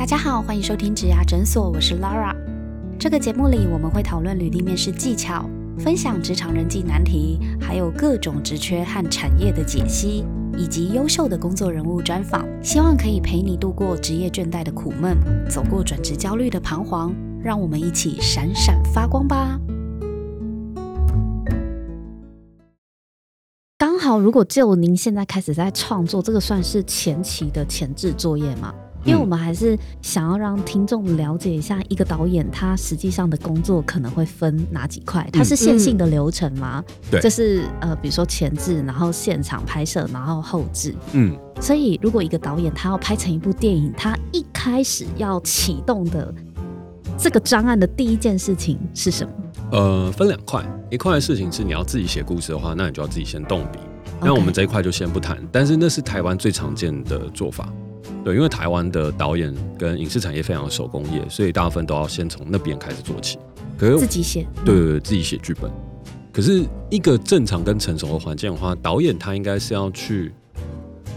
大家好，欢迎收听职涯诊所，我是 Laura。这个节目里，我们会讨论履历面试技巧，分享职场人际难题，还有各种职缺和产业的解析，以及优秀的工作人物专访。希望可以陪你度过职业倦怠的苦闷，走过转职焦虑的彷徨。让我们一起闪闪发光吧！刚好，如果就您现在开始在创作，这个算是前期的前置作业吗？因为我们还是想要让听众了解一下，一个导演他实际上的工作可能会分哪几块？它是线性的流程吗？对，就是呃，比如说前置，然后现场拍摄，然后后置。嗯，所以如果一个导演他要拍成一部电影，他一开始要启动的这个专案的第一件事情是什么？呃，分两块，一块的事情是你要自己写故事的话，那你就要自己先动笔。那我们这一块就先不谈，但是那是台湾最常见的做法。对，因为台湾的导演跟影视产业非常的手工业，所以大部分都要先从那边开始做起。可是自己写，对对对，自己写剧本。可是一个正常跟成熟的环境的话，导演他应该是要去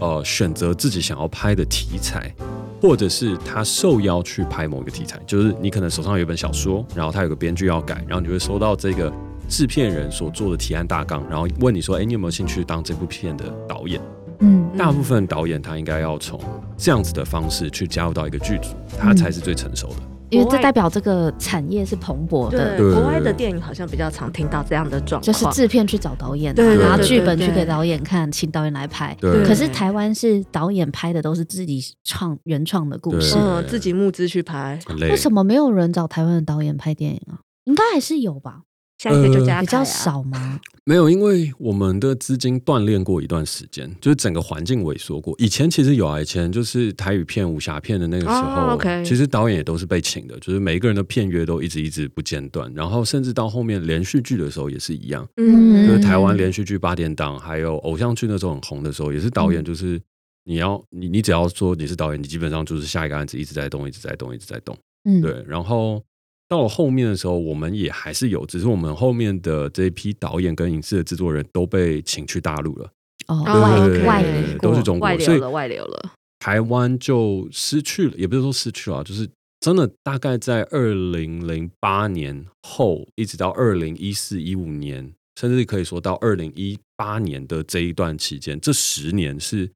呃选择自己想要拍的题材，或者是他受邀去拍某一个题材。就是你可能手上有一本小说，然后他有个编剧要改，然后你会收到这个制片人所做的提案大纲，然后问你说：“哎，你有没有兴趣当这部片的导演？”嗯，大部分导演他应该要从这样子的方式去加入到一个剧组，他才是最成熟的。因为这代表这个产业是蓬勃的。对，国外的电影好像比较常听到这样的状况，就是制片去找导演，拿剧本去给导演看，请导演来拍。对。可是台湾是导演拍的都是自己创原创的故事，嗯，自己募资去拍。为什么没有人找台湾的导演拍电影啊？应该还是有吧。下一个就加比较少吗？没有，因为我们的资金锻炼过一段时间，就是整个环境萎缩过。以前其实有啊，以前就是台语片、武侠片的那个时候，其实导演也都是被请的，就是每一个人的片约都一直一直不间断。然后甚至到后面连续剧的时候也是一样，嗯，就是台湾连续剧八点档，还有偶像剧那时候很红的时候，也是导演就是你要你你只要说你是导演，你基本上就是下一个案子一直在动，一直在动，一直在动，嗯，对，然后。到了后面的时候，我们也还是有，只是我们后面的这一批导演跟影视的制作人都被请去大陆了。哦，外外流都是中国，所以外流了。台湾就失去了，也不是说失去了，就是真的大概在二零零八年后，一直到二零一四一五年，甚至可以说到二零一八年的这一段期间，这十年是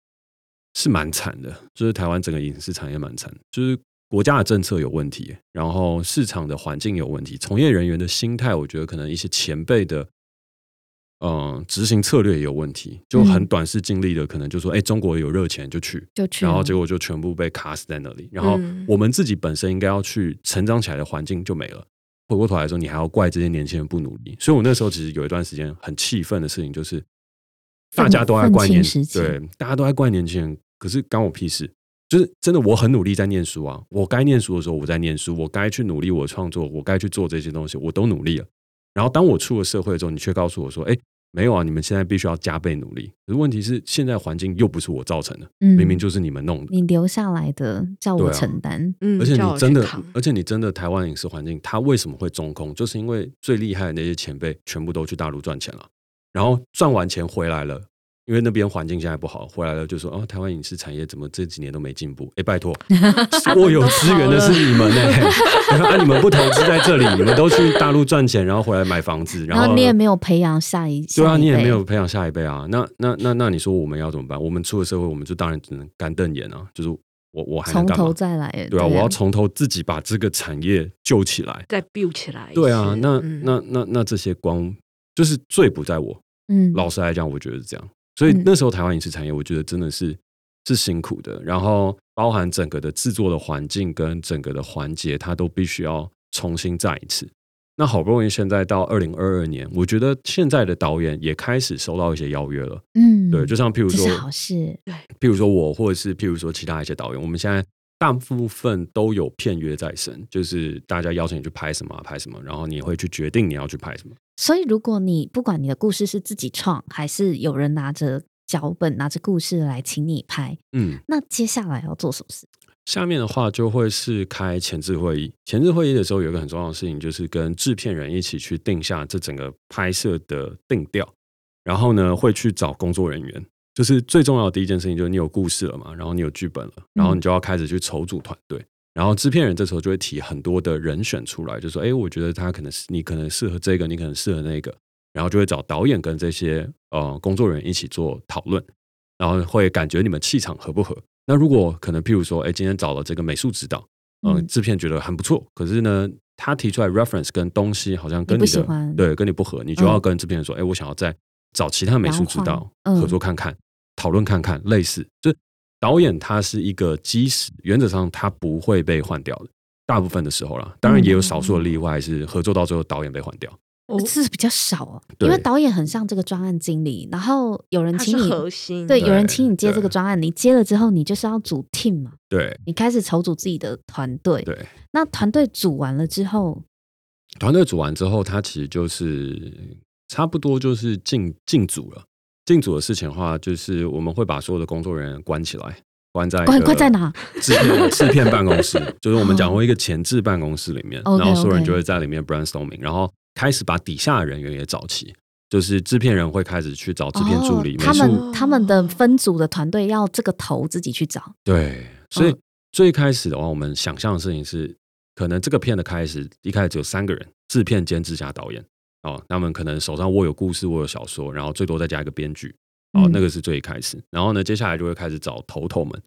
是蛮惨的，就是台湾整个影视产业蛮惨，就是。国家的政策有问题，然后市场的环境有问题，从业人员的心态，我觉得可能一些前辈的，嗯，执行策略也有问题，就很短视尽力的，可能就说，哎，中国有热钱就去，就去，然后结果就全部被卡死在那里，然后我们自己本身应该要去成长起来的环境就没了。回过头来说，你还要怪这些年轻人不努力，所以我那时候其实有一段时间很气愤的事情，就是大家都在怪年，对，大家都在怪年轻人，可是关我屁事。就是真的，我很努力在念书啊！我该念书的时候我在念书，我该去努力我创作，我该去做这些东西，我都努力了。然后当我出了社会之后，你却告诉我说：“哎，没有啊，你们现在必须要加倍努力。”可是问题是，现在环境又不是我造成的，明明就是你们弄的。你留下来的叫我承担，而且你真的，而且你真的，台湾影视环境它为什么会中空？就是因为最厉害的那些前辈全部都去大陆赚钱了，然后赚完钱回来了。因为那边环境现在不好，回来了就说哦，台湾影视产业怎么这几年都没进步？哎，拜托，我有资源的是你们呢，啊，你们不投资在这里，你们都去大陆赚钱，然后回来买房子，然后你也没有培养下一对啊，你也没有培养下一辈啊。那那那那你说我们要怎么办？我们出了社会，我们就当然只能干瞪眼啊。就是我我还从头再来，对啊，我要从头自己把这个产业救起来，再 build 起来。对啊，那那那那这些光就是罪不在我。嗯，老实来讲，我觉得是这样。所以那时候台湾影视产业，我觉得真的是是辛苦的。然后包含整个的制作的环境跟整个的环节，它都必须要重新再一次。那好不容易现在到二零二二年，我觉得现在的导演也开始收到一些邀约了。嗯，对，就像譬如说，好事，对，譬如说我，或者是譬如说其他一些导演，我们现在。大部分都有片约在身，就是大家邀请你去拍什么拍什么，然后你会去决定你要去拍什么。所以，如果你不管你的故事是自己创，还是有人拿着脚本、拿着故事来请你拍，嗯，那接下来要做什么事？下面的话就会是开前置会议。前置会议的时候，有一个很重要的事情，就是跟制片人一起去定下这整个拍摄的定调，然后呢，会去找工作人员。就是最重要的第一件事情，就是你有故事了嘛，然后你有剧本了，然后你就要开始去筹组团队。然后制片人这时候就会提很多的人选出来，就说：“哎，我觉得他可能是你可能适合这个，你可能适合那个。”然后就会找导演跟这些呃工作人员一起做讨论，然后会感觉你们气场合不合。那如果可能，譬如说，哎，今天找了这个美术指导，嗯，制片觉得很不错，可是呢，他提出来 reference 跟东西好像跟你的对跟你不合，你就要跟制片人说：“哎，我想要再找其他美术指导合作看看，讨论看看。”类似，就导演他是一个基石，原则上他不会被换掉的。大部分的时候啦，当然也有少数的例外，是合作到最后导演被换掉。是比较少哦，因为导演很像这个专案经理，然后有人请你核心，对，有人请你接这个专案，你接了之后，你就是要组 team 嘛，对，你开始筹组自己的团队，对，那团队组完了之后，团队组完之后，他其实就是差不多就是进进组了。进组的事情的话，就是我们会把所有的工作人员关起来。关在关关在哪？制片 制片办公室，就是我们讲过一个前置办公室里面，然后所有人就会在里面 brainstorming，然后开始把底下的人员也找齐，就是制片人会开始去找制片助理，他们他们的分组的团队要这个头自己去找。对，所以最开始的话，我们想象的事情是，可能这个片的开始一开始只有三个人，制片、监制加导演哦，他们可能手上握有故事，握有小说，然后最多再加一个编剧。哦，那个是最开始，然后呢，接下来就会开始找头头们，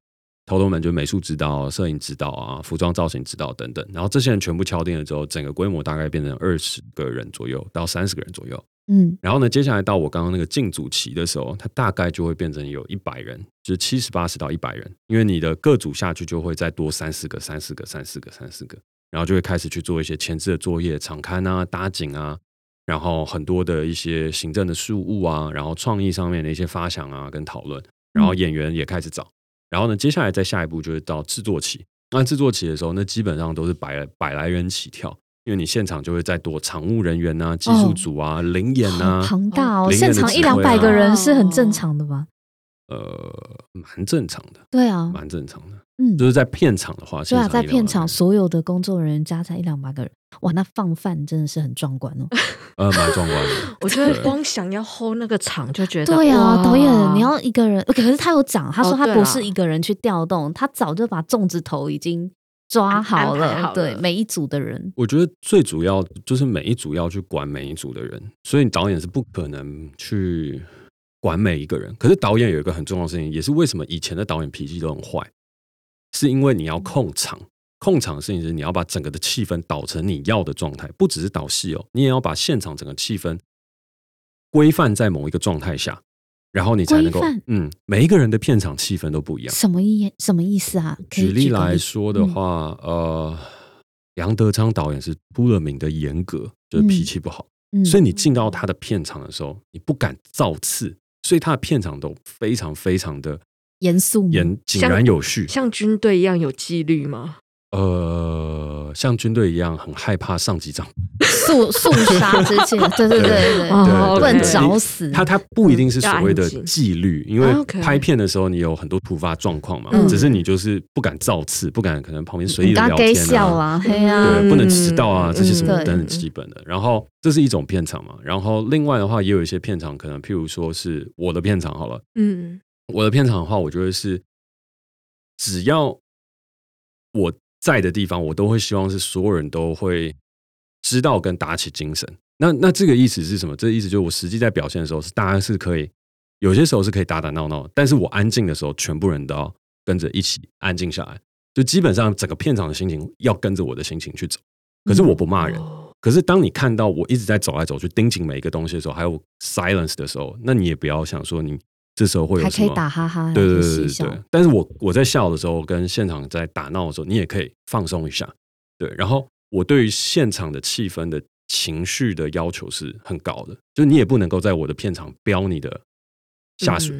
头头们就美术指导、摄影指导啊、服装造型指导等等，然后这些人全部敲定了之后，整个规模大概变成二十个人左右到三十个人左右。嗯，然后呢，接下来到我刚刚那个进组期的时候，它大概就会变成有一百人，就是七十八十到一百人，因为你的各组下去就会再多三四个、三四个、三四个、三四个，然后就会开始去做一些前置的作业，场刊啊、搭景啊。然后很多的一些行政的事务啊，然后创意上面的一些发想啊，跟讨论，然后演员也开始找，然后呢，接下来再下一步就是到制作期。那制作期的时候，那基本上都是百百来人起跳，因为你现场就会再多场务人员啊、技术组啊、灵演啊，庞大哦，现场一两百个人是很正常的吧？呃，蛮正常的，对啊，蛮正常的。嗯，就是在片场的话，对啊，在片场所有的工作人员加起来一两百个人，哇，那放饭真的是很壮观哦。呃，蛮壮观的。我觉得光想要 hold 那个场就觉得，对啊，导演你要一个人，可是他有讲，他说他不是一个人去调动，他早就把粽子头已经抓好了，对每一组的人。我觉得最主要就是每一组要去管每一组的人，所以导演是不可能去管每一个人。可是导演有一个很重要的事情，也是为什么以前的导演脾气都很坏。是因为你要控场，控场的事情是你要把整个的气氛导成你要的状态，不只是导戏哦，你也要把现场整个气氛规范在某一个状态下，然后你才能够嗯，每一个人的片场气氛都不一样。什么意什么意思啊？举例来说的话，呃，杨德昌导演是出了名的严格，就是脾气不好，所以你进到他的片场的时候，你不敢造次，所以他的片场都非常非常的。严肃、严井然有序，像军队一样有纪律吗？呃，像军队一样很害怕上级长 肃肃杀之前，对对对对，不能找死。他他不一定是所谓的纪律，因为拍片的时候你有很多突发状况嘛，只是你就是不敢造次，不敢可能旁边随意的聊天啊，对，不能迟到啊，这些什么等等基本的。然后这是一种片场嘛，然后另外的话也有一些片场，可能譬如说是我的片场好了，嗯。我的片场的话，我觉得是只要我在的地方，我都会希望是所有人都会知道跟打起精神。那那这个意思是什么？这个意思就是我实际在表现的时候，是大家是可以有些时候是可以打打闹闹，但是我安静的时候，全部人都要跟着一起安静下来。就基本上整个片场的心情要跟着我的心情去走。可是我不骂人。可是当你看到我一直在走来走去盯紧每一个东西的时候，还有 silence 的时候，那你也不要想说你。这时候会有还可以打哈哈，对对对对对。但是我我在笑的时候，跟现场在打闹的时候，你也可以放松一下。对，然后我对于现场的气氛的情绪的要求是很高的，就你也不能够在我的片场飙你的下属。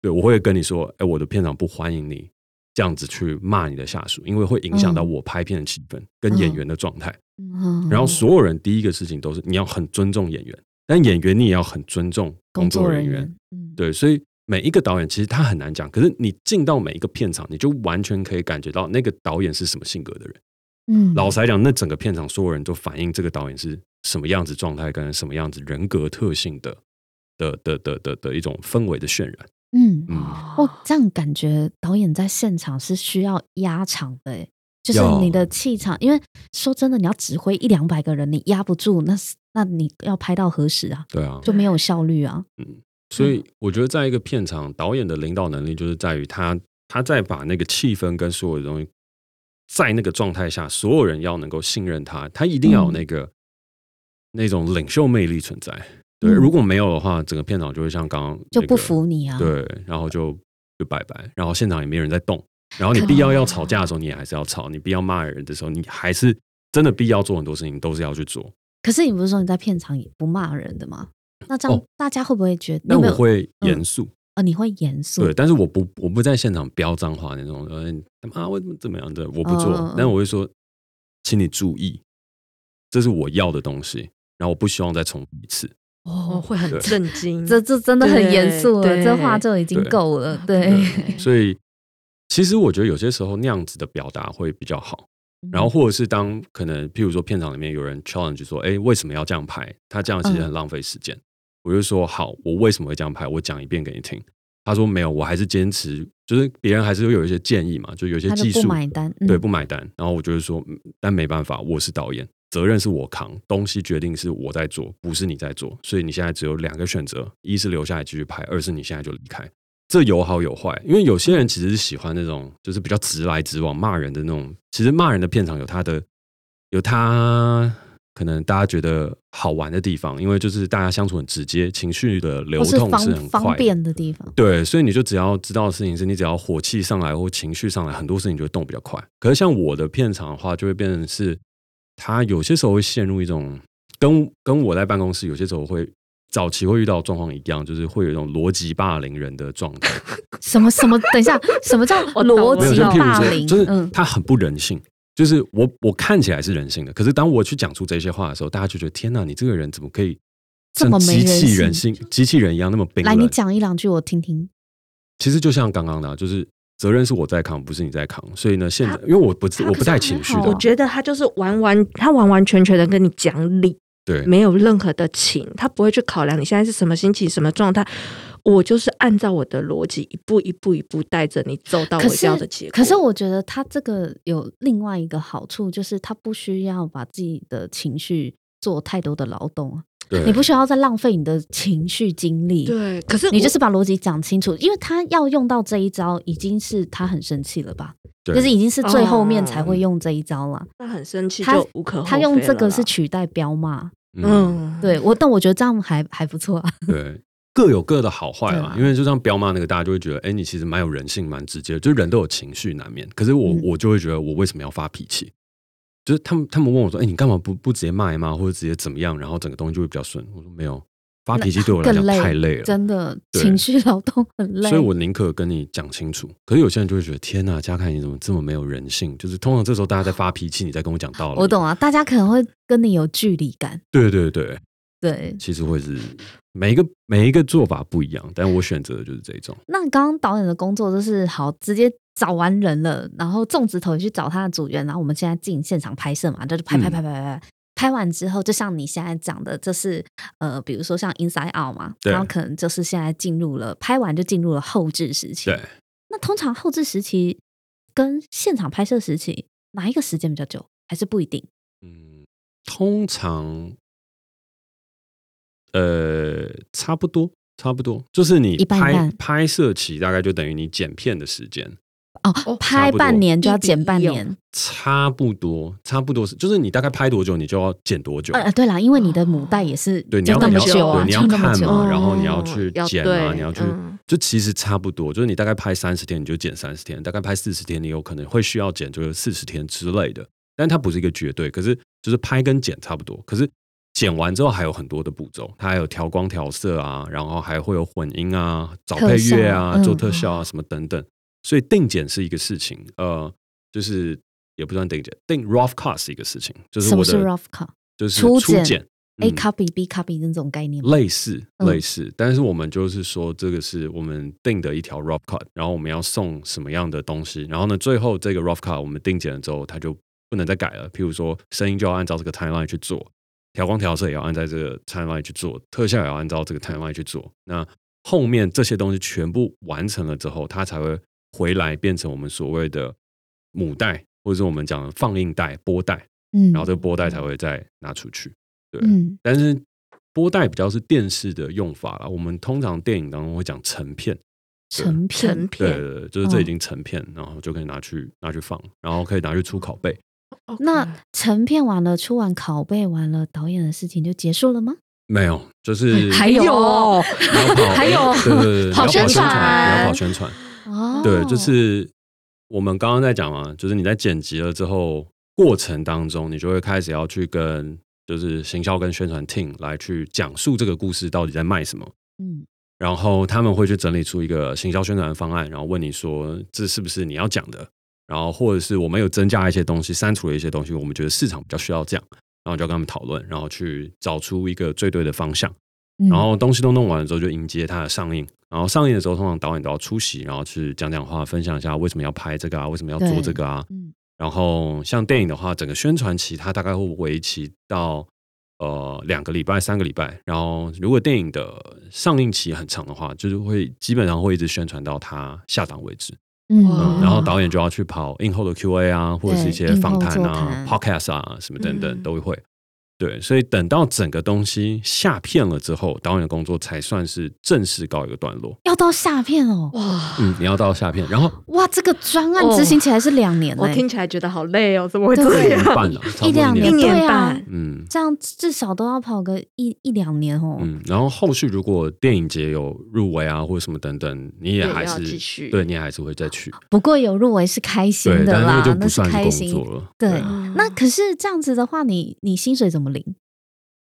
对，我会跟你说，哎，我的片场不欢迎你这样子去骂你的下属，因为会影响到我拍片的气氛跟演员的状态。然后所有人第一个事情都是你要很尊重演员。但演员你也要很尊重工作人员，对，所以每一个导演其实他很难讲，可是你进到每一个片场，你就完全可以感觉到那个导演是什么性格的人。嗯，老实来讲，那整个片场所有人都反映这个导演是什么样子状态，跟什么样子人格特性的的的的的的一种氛围的渲染。嗯嗯，哦，这样感觉导演在现场是需要压场的，就是你的气场。因为说真的，你要指挥一两百个人，你压不住，那那你要拍到何时啊？对啊，就没有效率啊。嗯，所以我觉得，在一个片场，导演的领导能力就是在于他他在把那个气氛跟所有的东西，在那个状态下，所有人要能够信任他，他一定要有那个那种领袖魅力存在。对，如果没有的话，整个片场就会像刚刚就不服你啊。对，然后就就拜拜，然后现场也没人在动。然后你必要要吵架的时候，你也还是要吵；你必要骂人的时候，你还是真的必要做很多事情，都是要去做。可是你不是说你在片场也不骂人的吗？那这样大家会不会觉得？那我会严肃啊，你会严肃。对，但是我不我不在现场飙脏话那种，他妈为什么怎么样的？我不做，但我会说，请你注意，这是我要的东西，然后我不希望再重复一次。哦，会很震惊，这这真的很严肃了，这话就已经够了。对，所以其实我觉得有些时候那样子的表达会比较好。然后或者是当可能，譬如说片场里面有人 challenge 说，哎，为什么要这样拍？他这样其实很浪费时间。我就说好，我为什么会这样拍？我讲一遍给你听。他说没有，我还是坚持，就是别人还是会有一些建议嘛，就有些技术不买单，对，不买单。然后我就是说，但没办法，我是导演。责任是我扛，东西决定是我在做，不是你在做，所以你现在只有两个选择：一是留下来继续拍，二是你现在就离开。这有好有坏，因为有些人其实是喜欢那种就是比较直来直往骂人的那种。其实骂人的片场有他的有他可能大家觉得好玩的地方，因为就是大家相处很直接，情绪的流通是很方便的地方。对，所以你就只要知道的事情是你只要火气上来或情绪上来，很多事情就会动比较快。可是像我的片场的话，就会变成是。他有些时候会陷入一种跟跟我在办公室有些时候会早期会遇到状况一样，就是会有一种逻辑霸凌人的状态。什么什么？等一下，什么叫 逻辑霸凌？就是他很不人性。就是我我看起来是人性的，可是当我去讲出这些话的时候，大家就觉得天哪，你这个人怎么可以这么机器人性、机器人一样那么冰冷？来，你讲一两句我听听。其实就像刚刚的，就是。责任是我在扛，不是你在扛。所以呢，现在因为我不我不带情绪的，我觉得他就是完完他完完全全的跟你讲理，对，没有任何的情，他不会去考量你现在是什么心情、什么状态。我就是按照我的逻辑，一步一步一步带着你走到我要的结果。可是我觉得他这个有另外一个好处，就是他不需要把自己的情绪做太多的劳动。你不需要再浪费你的情绪精力。对，可是你就是把逻辑讲清楚，因为他要用到这一招，已经是他很生气了吧？就是已经是最后面才会用这一招了。他很生气，就无可他用这个是取代彪骂。嗯，对我，但我觉得这样还还不错啊。对，各有各的好坏嘛。因为就像彪妈那个，大家就会觉得，哎，你其实蛮有人性，蛮直接，就是人都有情绪难免。可是我我就会觉得，我为什么要发脾气？就是他们，他们问我说：“哎，你干嘛不不直接骂一骂，或者直接怎么样？然后整个东西就会比较顺。”我说：“没有，发脾气对我来讲太累了，真的情绪劳动很累。所以我宁可跟你讲清楚。可是有些人就会觉得：天呐，嘉凯你怎么这么没有人性？就是通常这时候大家在发脾气，你在跟我讲道理。我懂啊，大家可能会跟你有距离感。对对对对，其实会是每一个每一个做法不一样，但我选择的就是这种。那刚刚导演的工作就是好直接。找完人了，然后种植头去找他的组员，然后我们现在进现场拍摄嘛，就是拍拍拍拍拍，拍完之后，就像你现在讲的，就是呃，比如说像 Inside Out 嘛，然后可能就是现在进入了拍完就进入了后置时期。对，那通常后置时期跟现场拍摄时期哪一个时间比较久，还是不一定？嗯，通常呃差不多，差不多，就是你拍拍摄期大概就等于你剪片的时间。哦，拍半年就要剪半年，差不多，差不多是，就是你大概拍多久，你就要剪多久。呃，对啦，因为你的母带也是对，你要那么久啊，你要看嘛，然后你要去剪嘛，你要去，就其实差不多，就是你大概拍三十天，你就剪三十天；大概拍四十天，你有可能会需要剪就是四十天之类的。但它不是一个绝对，可是就是拍跟剪差不多。可是剪完之后还有很多的步骤，它还有调光调色啊，然后还会有混音啊、找配乐啊、做特效啊什么等等。所以定剪是一个事情，呃，就是也不算定剪，定 rough cut 是一个事情，就是我的 rough cut，就是初剪，A copy B copy 那种概念，类似类似，但是我们就是说这个是我们定的一条 rough cut，然后我们要送什么样的东西，然后呢，最后这个 rough cut 我们定剪了之后，它就不能再改了。譬如说声音就要按照这个 timeline 去做，调光调色也要按在这个 timeline 去做，特效也要按照这个 timeline 去做。那后面这些东西全部完成了之后，它才会。回来变成我们所谓的母带，或者是我们讲的放映带、波带，嗯，然后这个波带才会再拿出去。对，但是波带比较是电视的用法了。我们通常电影当中会讲成片，成片，对对，就是这已经成片，然后就可以拿去拿去放，然后可以拿去出拷贝。那成片完了，出完拷贝完了，导演的事情就结束了吗？没有，就是还有，还有，对对对，跑宣传，你要跑宣传。哦，对，就是我们刚刚在讲嘛，就是你在剪辑了之后，过程当中，你就会开始要去跟，就是行销跟宣传 team 来去讲述这个故事到底在卖什么。嗯，然后他们会去整理出一个行销宣传方案，然后问你说，这是不是你要讲的？然后或者是我们有增加一些东西，删除了一些东西，我们觉得市场比较需要这样，然后就要跟他们讨论，然后去找出一个最对的方向。然后东西都弄完了之后，就迎接它的上映。然后上映的时候，通常导演都要出席，然后去讲讲话，分享一下为什么要拍这个啊，为什么要做这个啊。然后像电影的话，整个宣传期它大概会为期到呃两个礼拜、三个礼拜。然后如果电影的上映期很长的话，就是会基本上会一直宣传到它下档为止。嗯，然后导演就要去跑映后的 Q&A 啊，或者是一些访谈啊、Podcast 啊什么等等都会。对，所以等到整个东西下片了之后，导演的工作才算是正式告一个段落。要到下片哦，哇，嗯，你要到下片，然后哇，这个专案执行起来是两年，我听起来觉得好累哦，怎么会这样？一年半了，一两年，对啊，嗯，这样至少都要跑个一一两年哦。嗯，然后后续如果电影节有入围啊，或者什么等等，你也还是继续，对你也还是会再去。不过有入围是开心的啦，那是开心了。对，那可是这样子的话，你你薪水怎么领？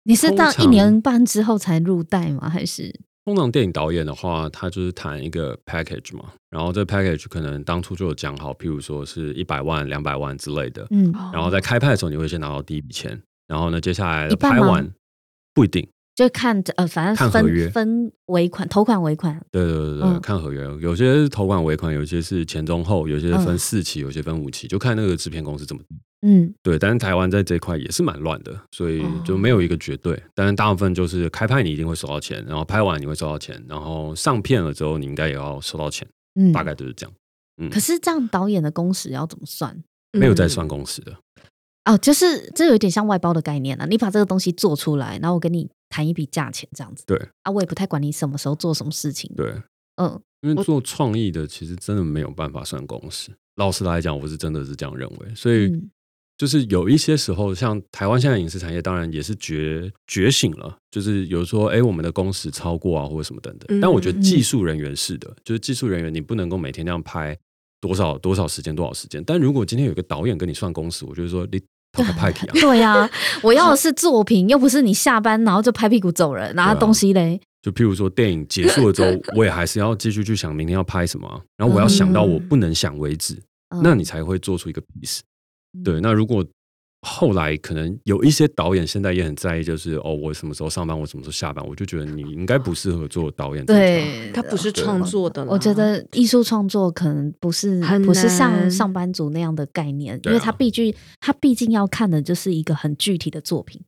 你是到一年半之后才入袋吗？还是通常电影导演的话，他就是谈一个 package 嘛，然后这 package 可能当初就有讲好，譬如说是一百万、两百万之类的，嗯，然后在开拍的时候你会先拿到第一笔钱，然后呢，接下来拍完不一定。就看呃，反正看合约分尾款，头款尾款。对对对对，看合约，有些是头款尾款，有些是前中后，有些是分四期，有些分五期，就看那个制片公司怎么。嗯，对。但是台湾在这一块也是蛮乱的，所以就没有一个绝对。但是大部分就是开拍你一定会收到钱，然后拍完你会收到钱，然后上片了之后你应该也要收到钱。嗯，大概就是这样。嗯，可是这样导演的工时要怎么算？没有在算工时的。哦，就是这有点像外包的概念了。你把这个东西做出来，然后我跟你。谈一笔价钱这样子，对啊，我也不太管你什么时候做什么事情，对，嗯，因为做创意的其实真的没有办法算公式。老实来讲，我是真的是这样认为。所以就是有一些时候，像台湾现在影视产业，当然也是觉觉醒了，就是有说，哎，我们的工时超过啊，或者什么等等。但我觉得技术人员是的，就是技术人员，你不能够每天这样拍多少多少时间多少时间。但如果今天有个导演跟你算工时，我就是说你。拍屁啊！对呀，我要的是作品，又不是你下班然后就拍屁股走人，拿东西嘞。就譬如说，电影结束了之后，我也还是要继续去想明天要拍什么，然后我要想到我不能想为止，那你才会做出一个 piece。对，那如果。后来可能有一些导演现在也很在意，就是哦，我什么时候上班，我什么时候下班，我就觉得你应该不适合做导演。对，他不是创作的。我觉得艺术创作可能不是不是像上班族那样的概念，因为他毕竟他毕竟要看的就是一个很具体的作品。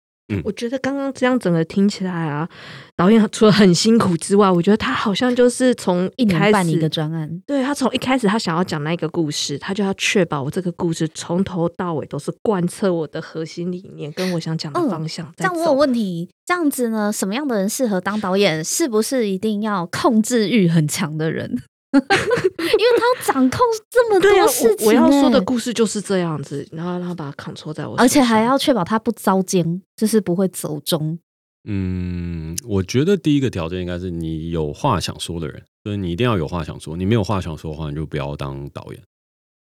我觉得刚刚这样整个听起来啊，导演除了很辛苦之外，我觉得他好像就是从一年半一个专案，对他从一开始他想要讲那个故事，他就要确保我这个故事从头到尾都是贯彻我的核心理念跟我想讲的方向。这样我有问题，这样子呢，什么样的人适合当导演？是不是一定要控制欲很强的人？因为他要掌控这么多事情，我要说的故事就是这样子，然后让他把它扛错在我，而且还要确保他不遭奸，就是不会走中。嗯，我觉得第一个条件应该是你有话想说的人，所以你一定要有话想说。你没有话想说的话，你就不要当导演，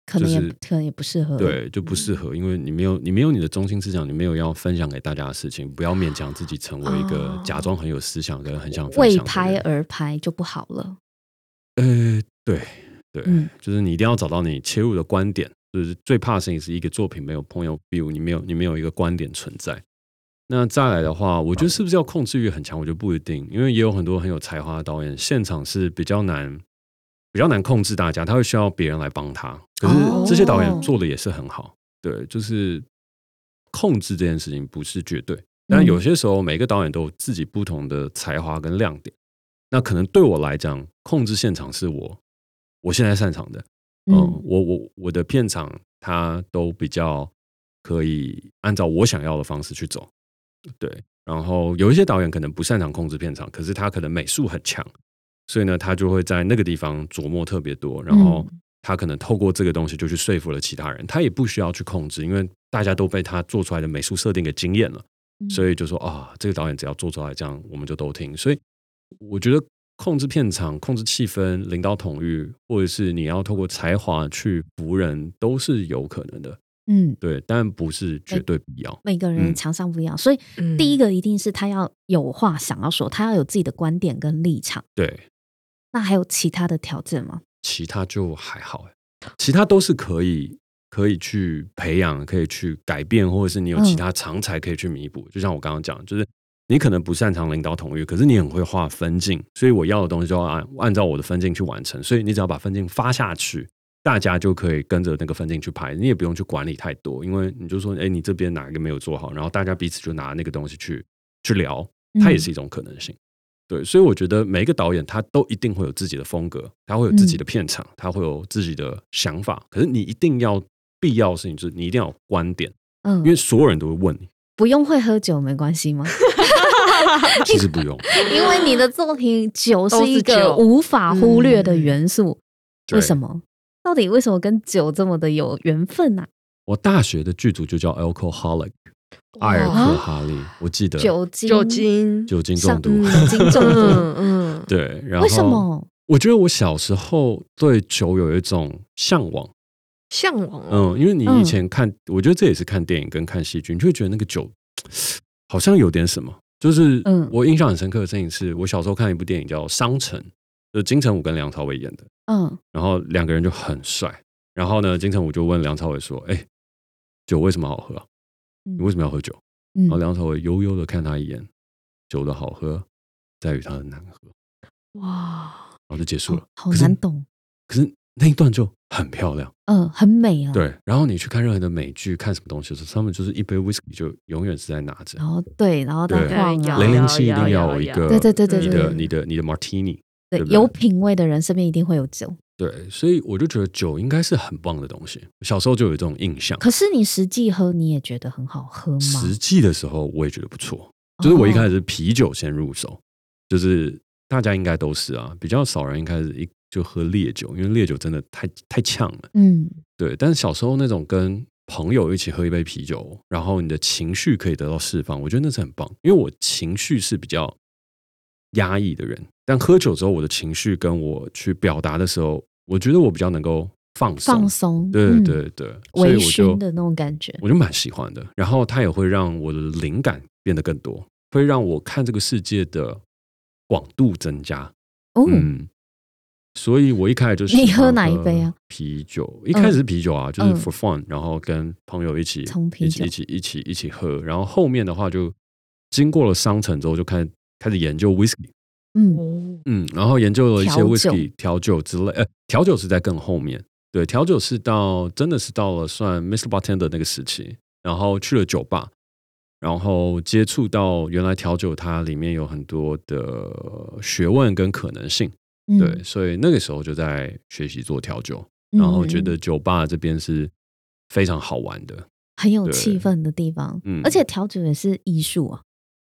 可能也可能也不适合。对，就不适合，因为你没有你没有你的中心思想，你没有要分享给大家的事情，不要勉强自己成为一个假装很有思想跟很想为拍而拍就不好了。呃，对对，就是你一定要找到你切入的观点。就是最怕的事情是一个作品没有朋友 view，你没有你没有一个观点存在。那再来的话，我觉得是不是要控制欲很强？我觉得不一定，因为也有很多很有才华的导演，现场是比较难比较难控制大家，他会需要别人来帮他。可是这些导演做的也是很好。对，就是控制这件事情不是绝对，但有些时候每个导演都有自己不同的才华跟亮点。那可能对我来讲，控制现场是我我现在擅长的。嗯，我我我的片场他都比较可以按照我想要的方式去走。对，然后有一些导演可能不擅长控制片场，可是他可能美术很强，所以呢，他就会在那个地方琢磨特别多，然后他可能透过这个东西就去说服了其他人，他也不需要去控制，因为大家都被他做出来的美术设定给惊艳了，所以就说啊，这个导演只要做出来这样，我们就都听。所以我觉得控制片场、控制气氛、领导统御，或者是你要透过才华去服人，都是有可能的。嗯，对，但不是绝对必要。每个人强项不一样，所以第一个一定是他要有话想要说，他要有自己的观点跟立场。对，那还有其他的条件吗？其他就还好，其他都是可以可以去培养，可以去改变，或者是你有其他长才可以去弥补。就像我刚刚讲，就是你可能不擅长领导统御，可是你很会画分镜，所以我要的东西就要按按照我的分镜去完成。所以你只要把分镜发下去。大家就可以跟着那个分镜去拍，你也不用去管理太多，因为你就说，哎，你这边哪一个没有做好，然后大家彼此就拿那个东西去去聊，它也是一种可能性。对，所以我觉得每一个导演他都一定会有自己的风格，他会有自己的片场，他会有自己的想法。可是你一定要必要的事情就是你一定要有观点，嗯，因为所有人都会问你，不用会喝酒没关系吗？其实不用，因为你的作品酒是一个无法忽略的元素，为什么？到底为什么跟酒这么的有缘分呢？我大学的剧组就叫 Alcoholic，艾尔克哈利，我记得酒精酒精酒精中毒，酒精中毒，嗯，对。然后为什么？我觉得我小时候对酒有一种向往，向往。嗯，因为你以前看，我觉得这也是看电影跟看戏剧，你就会觉得那个酒好像有点什么。就是，嗯，我印象很深刻的事情是，我小时候看一部电影叫《商城》。就金城武跟梁朝伟演的，嗯，然后两个人就很帅。然后呢，金城武就问梁朝伟说：“哎，酒为什么好喝？你为什么要喝酒？”然后梁朝伟悠悠的看他一眼，酒的好喝在于它的难喝。哇，然后就结束了，好难懂。可是那一段就很漂亮，嗯，很美啊。对，然后你去看任何的美剧，看什么东西的时候，他们就是一杯 whisky 就永远是在拿着。然后对，然后再晃零零七一定要有一个，对对对对，你的你的你的 martini。对，有品味的人身边一定会有酒。对，所以我就觉得酒应该是很棒的东西。小时候就有这种印象。可是你实际喝，你也觉得很好喝吗？实际的时候我也觉得不错。就是我一开始啤酒先入手，就是大家应该都是啊，比较少人一开始一就喝烈酒，因为烈酒真的太太呛了。嗯，对。但是小时候那种跟朋友一起喝一杯啤酒，然后你的情绪可以得到释放，我觉得那是很棒。因为我情绪是比较。压抑的人，但喝酒之后，我的情绪跟我去表达的时候，我觉得我比较能够放松，放松，对对对，所以我就的那种感觉，我就蛮喜欢的。然后它也会让我的灵感变得更多，会让我看这个世界的广度增加。嗯，所以我一开始就是你喝哪一杯啊？啤酒，一开始是啤酒啊，就是 for fun，然后跟朋友一起一起一起一起一起喝，然后后面的话就经过了商城之后，就看。开始研究 whisky，嗯。嗯，然后研究了一些 whisky 调酒之类，呃，调酒是在更后面，对，调酒是到真的是到了算 Mr. Bartender 那个时期，然后去了酒吧，然后接触到原来调酒它里面有很多的学问跟可能性，对，所以那个时候就在学习做调酒，然后觉得酒吧这边是非常好玩的，很有气氛的地方，嗯，而且调酒也是艺术啊。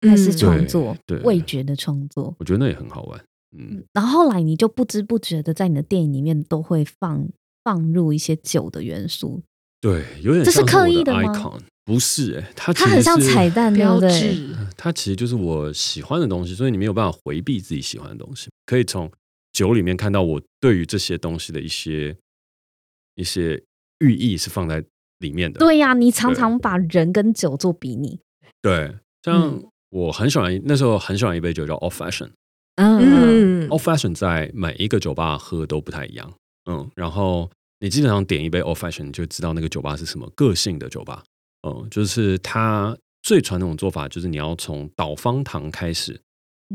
还是创作，味觉的创作，我觉得那也很好玩。嗯，然后后来你就不知不觉的在你的电影里面都会放放入一些酒的元素。对，有点这是刻意的吗？不是，哎，它它很像彩蛋标志。它其实就是我喜欢的东西，所以你没有办法回避自己喜欢的东西。可以从酒里面看到我对于这些东西的一些一些寓意是放在里面的。对呀，你常常把人跟酒做比拟。对，像。我很喜欢那时候很喜欢一杯酒叫 Old Fashion，嗯，Old Fashion 在每一个酒吧喝都不太一样，嗯，然后你基本上点一杯 Old Fashion 就知道那个酒吧是什么个性的酒吧，嗯，就是它最传统的做法就是你要从倒方糖开始，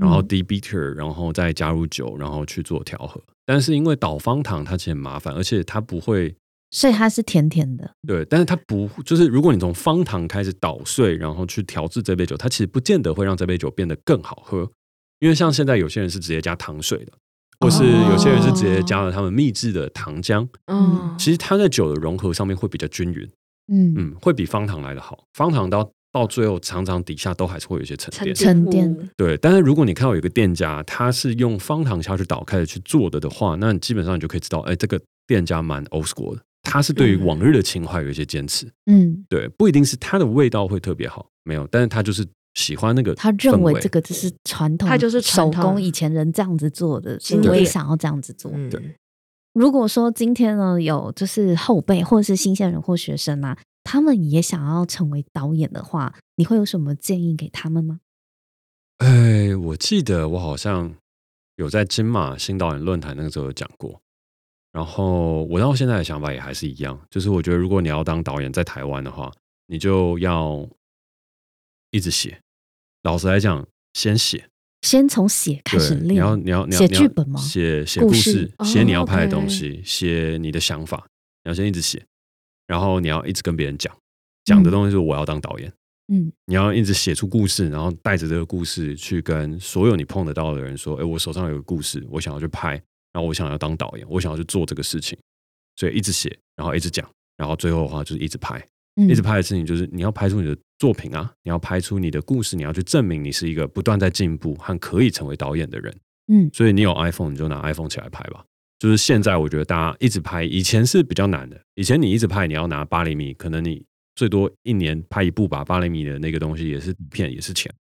然后 d bitter，然后再加入酒，然后去做调和，但是因为倒方糖它其实很麻烦，而且它不会。所以它是甜甜的，对，但是它不就是如果你从方糖开始捣碎，然后去调制这杯酒，它其实不见得会让这杯酒变得更好喝，因为像现在有些人是直接加糖水的，或是有些人是直接加了他们秘制的糖浆。嗯，其实它在酒的融合上面会比较均匀。嗯嗯，会比方糖来的好。方糖到到最后常常底下都还是会有一些沉淀。沉淀。对，但是如果你看到有一个店家，他是用方糖下去倒开的去做的的话，那基本上你就可以知道，哎，这个店家蛮 old school 的。他是对于往日的情怀有一些坚持。嗯，对，不一定是他的味道会特别好，没有，但是他就是喜欢那个。他认为这个就是传统，他就是手工，以前人这样子做的，所以我也想要这样子做。对。如果说今天呢，有就是后辈或者是新鲜人或学生啊，他们也想要成为导演的话，你会有什么建议给他们吗？哎，我记得我好像有在金马新导演论坛那个时候有讲过。然后我到现在的想法也还是一样，就是我觉得如果你要当导演在台湾的话，你就要一直写。老实来讲，先写，先从写开始练。你要你要你要写剧本吗？写写故事，写你要拍的东西，写你的想法。你要先一直写，然后你要一直跟别人讲，讲的东西是我要当导演。嗯，你要一直写出故事，然后带着这个故事去跟所有你碰得到的人说：“哎，我手上有个故事，我想要去拍。”然后我想要当导演，我想要去做这个事情，所以一直写，然后一直讲，然后最后的话就是一直拍，一直拍的事情就是你要拍出你的作品啊，你要拍出你的故事，你要去证明你是一个不断在进步和可以成为导演的人。嗯，所以你有 iPhone 你就拿 iPhone 起来拍吧。就是现在我觉得大家一直拍，以前是比较难的，以前你一直拍，你要拿八厘米，可能你最多一年拍一部吧，八厘米的那个东西也是片也是钱。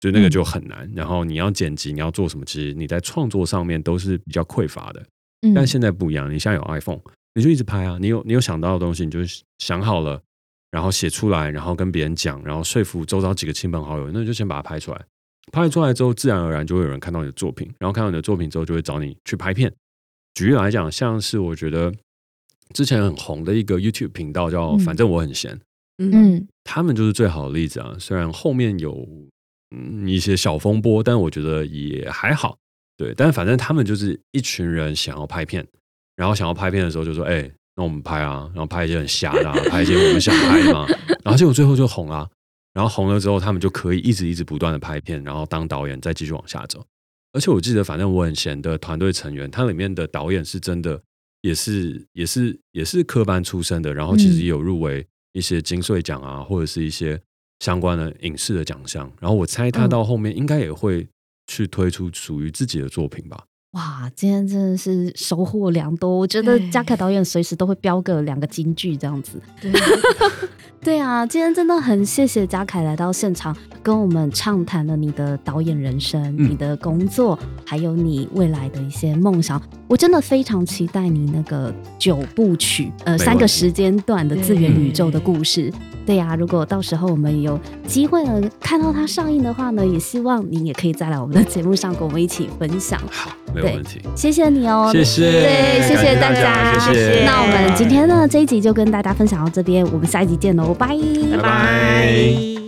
就那个就很难，然后你要剪辑，你要做什么？其实你在创作上面都是比较匮乏的。嗯，但现在不一样，你现在有 iPhone，你就一直拍啊。你有你有想到的东西，你就想好了，然后写出来，然后跟别人讲，然后说服周遭几个亲朋好友，那你就先把它拍出来。拍出来之后，自然而然就会有人看到你的作品，然后看到你的作品之后，就会找你去拍片。举例来讲，像是我觉得之前很红的一个 YouTube 频道叫“反正我很闲”，嗯，他们就是最好的例子啊。虽然后面有。嗯，一些小风波，但我觉得也还好，对。但反正他们就是一群人想要拍片，然后想要拍片的时候就说：“哎，那我们拍啊，然后拍一些很瞎的，啊拍一些我们想拍的嘛。”然后结果最后就红了，然后红了之后，他们就可以一直一直不断的拍片，然后当导演，再继续往下走。而且我记得，反正我很闲的团队成员，他里面的导演是真的，也是也是也是科班出身的，然后其实也有入围一些金穗奖啊，或者是一些。相关的影视的奖项，然后我猜他到后面应该也会去推出属于自己的作品吧。哇，今天真的是收获良多，我觉得嘉凯导演随时都会标个两个金句这样子。对 啊，今天真的很谢谢嘉凯来到现场，跟我们畅谈了你的导演人生、你的工作，还有你未来的一些梦想。我真的非常期待你那个九部曲，呃，三个时间段的自源宇宙的故事。对呀，如果到时候我们有机会呢看到它上映的话呢，也希望您也可以再来我们的节目上跟我们一起分享。好，没有问题。谢谢你哦，谢谢，对，谢谢大家，谢谢。那我们今天呢这一集就跟大家分享到这边，我们下一集见喽，拜拜拜。